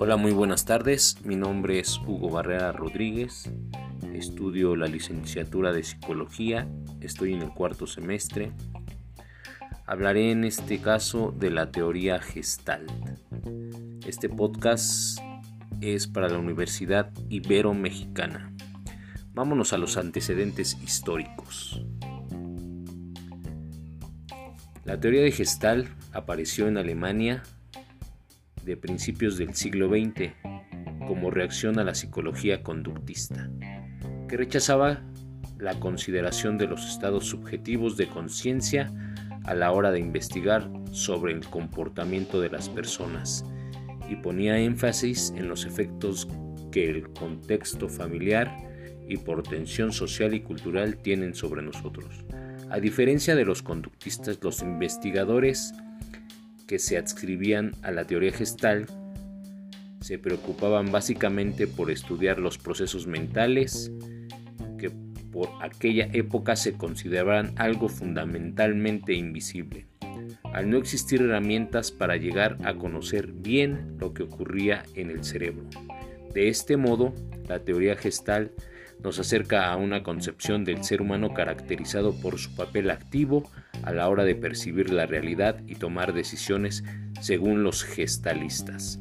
Hola, muy buenas tardes. Mi nombre es Hugo Barrera Rodríguez. Estudio la licenciatura de Psicología. Estoy en el cuarto semestre. Hablaré en este caso de la teoría Gestalt. Este podcast es para la Universidad Ibero-Mexicana. Vámonos a los antecedentes históricos. La teoría de Gestalt apareció en Alemania de principios del siglo XX como reacción a la psicología conductista, que rechazaba la consideración de los estados subjetivos de conciencia a la hora de investigar sobre el comportamiento de las personas y ponía énfasis en los efectos que el contexto familiar y por tensión social y cultural tienen sobre nosotros. A diferencia de los conductistas, los investigadores que se adscribían a la teoría gestal se preocupaban básicamente por estudiar los procesos mentales que por aquella época se consideraban algo fundamentalmente invisible, al no existir herramientas para llegar a conocer bien lo que ocurría en el cerebro. De este modo, la teoría gestal nos acerca a una concepción del ser humano caracterizado por su papel activo a la hora de percibir la realidad y tomar decisiones según los gestalistas.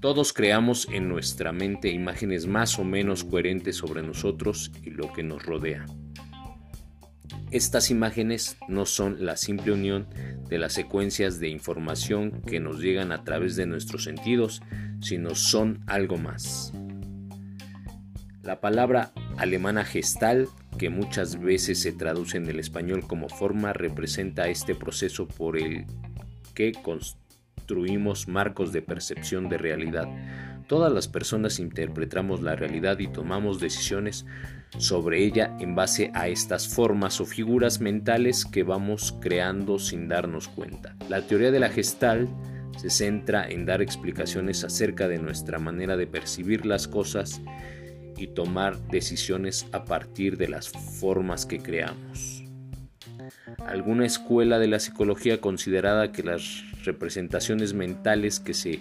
Todos creamos en nuestra mente imágenes más o menos coherentes sobre nosotros y lo que nos rodea. Estas imágenes no son la simple unión de las secuencias de información que nos llegan a través de nuestros sentidos, sino son algo más. La palabra alemana gestal, que muchas veces se traduce en el español como forma, representa este proceso por el que construimos marcos de percepción de realidad. Todas las personas interpretamos la realidad y tomamos decisiones sobre ella en base a estas formas o figuras mentales que vamos creando sin darnos cuenta. La teoría de la gestal se centra en dar explicaciones acerca de nuestra manera de percibir las cosas y tomar decisiones a partir de las formas que creamos. Alguna escuela de la psicología considerada que las representaciones mentales que se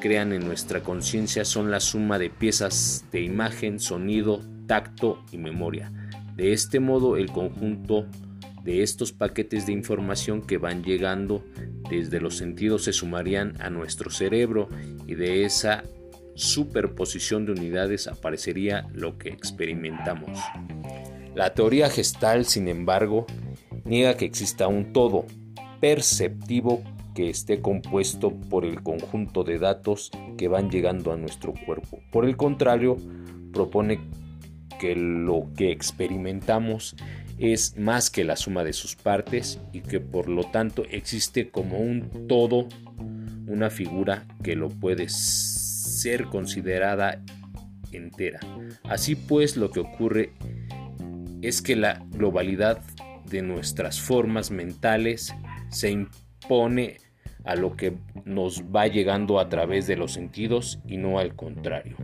crean en nuestra conciencia son la suma de piezas de imagen, sonido, tacto y memoria. De este modo, el conjunto de estos paquetes de información que van llegando desde los sentidos se sumarían a nuestro cerebro y de esa superposición de unidades aparecería lo que experimentamos. La teoría gestal, sin embargo, niega que exista un todo perceptivo que esté compuesto por el conjunto de datos que van llegando a nuestro cuerpo. Por el contrario, propone que lo que experimentamos es más que la suma de sus partes y que por lo tanto existe como un todo una figura que lo puede ser considerada entera. Así pues, lo que ocurre es que la globalidad de nuestras formas mentales se impone a lo que nos va llegando a través de los sentidos y no al contrario.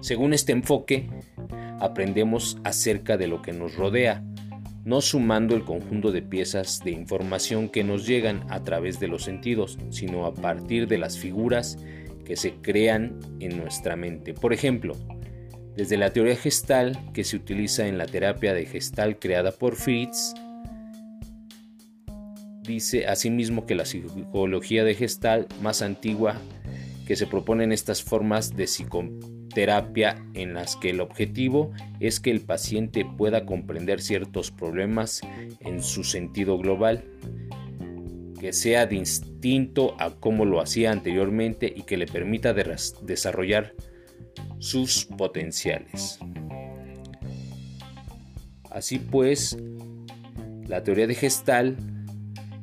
Según este enfoque, aprendemos acerca de lo que nos rodea, no sumando el conjunto de piezas de información que nos llegan a través de los sentidos, sino a partir de las figuras que se crean en nuestra mente. Por ejemplo, desde la teoría gestal que se utiliza en la terapia de gestal creada por Fritz, dice asimismo que la psicología de gestal más antigua que se proponen estas formas de psicoterapia en las que el objetivo es que el paciente pueda comprender ciertos problemas en su sentido global que sea distinto a como lo hacía anteriormente y que le permita desarrollar sus potenciales. Así pues, la teoría de gestal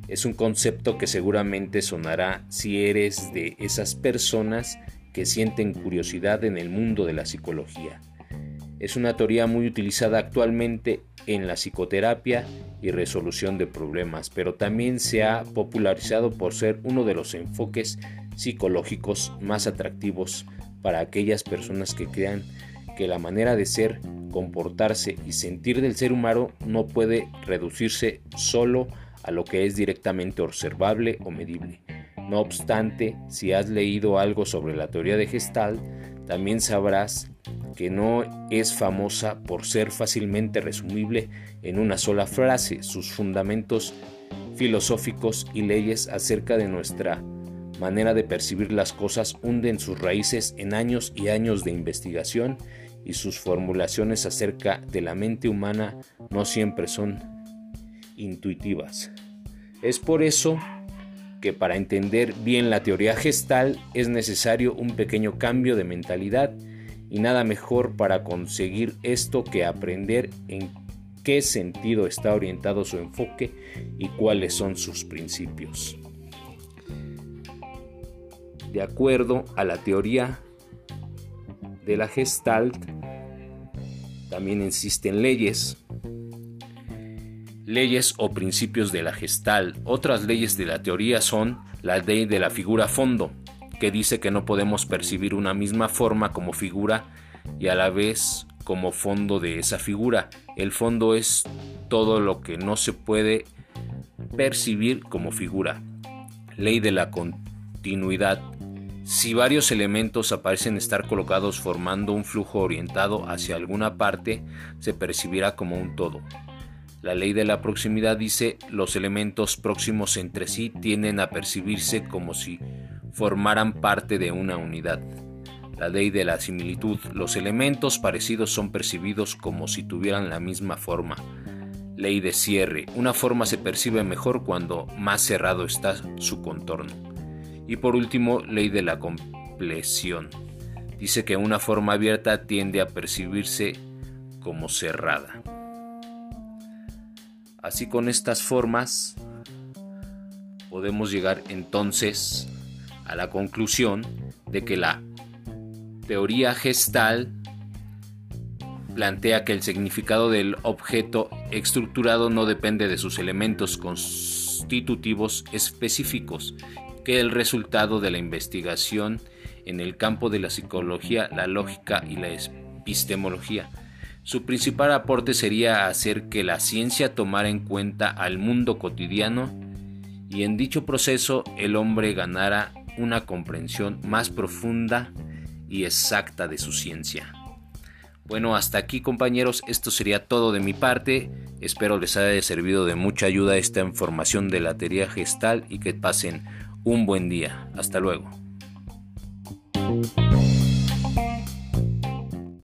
es un concepto que seguramente sonará si eres de esas personas que sienten curiosidad en el mundo de la psicología. Es una teoría muy utilizada actualmente en la psicoterapia y resolución de problemas, pero también se ha popularizado por ser uno de los enfoques psicológicos más atractivos para aquellas personas que crean que la manera de ser, comportarse y sentir del ser humano no puede reducirse solo a lo que es directamente observable o medible, No obstante, si has leído algo sobre la teoría de Gestalt, también sabrás que no es famosa por ser fácilmente resumible en una sola frase. Sus fundamentos filosóficos y leyes acerca de nuestra manera de percibir las cosas hunden sus raíces en años y años de investigación y sus formulaciones acerca de la mente humana no siempre son intuitivas. Es por eso que para entender bien la teoría gestal es necesario un pequeño cambio de mentalidad y nada mejor para conseguir esto que aprender en qué sentido está orientado su enfoque y cuáles son sus principios. De acuerdo a la teoría de la Gestalt, también existen leyes, leyes o principios de la Gestalt. Otras leyes de la teoría son la ley de la figura fondo, que dice que no podemos percibir una misma forma como figura y a la vez como fondo de esa figura. El fondo es todo lo que no se puede percibir como figura. Ley de la continuidad. Si varios elementos aparecen estar colocados formando un flujo orientado hacia alguna parte, se percibirá como un todo. La ley de la proximidad dice los elementos próximos entre sí tienden a percibirse como si formaran parte de una unidad. La ley de la similitud. Los elementos parecidos son percibidos como si tuvieran la misma forma. Ley de cierre. Una forma se percibe mejor cuando más cerrado está su contorno. Y por último, ley de la compleción. Dice que una forma abierta tiende a percibirse como cerrada. Así con estas formas podemos llegar entonces a la conclusión de que la teoría gestal plantea que el significado del objeto estructurado no depende de sus elementos constitutivos específicos, que el resultado de la investigación en el campo de la psicología, la lógica y la epistemología. Su principal aporte sería hacer que la ciencia tomara en cuenta al mundo cotidiano y en dicho proceso el hombre ganara una comprensión más profunda y exacta de su ciencia. Bueno, hasta aquí compañeros, esto sería todo de mi parte. Espero les haya servido de mucha ayuda esta información de la teoría gestal y que pasen un buen día. Hasta luego.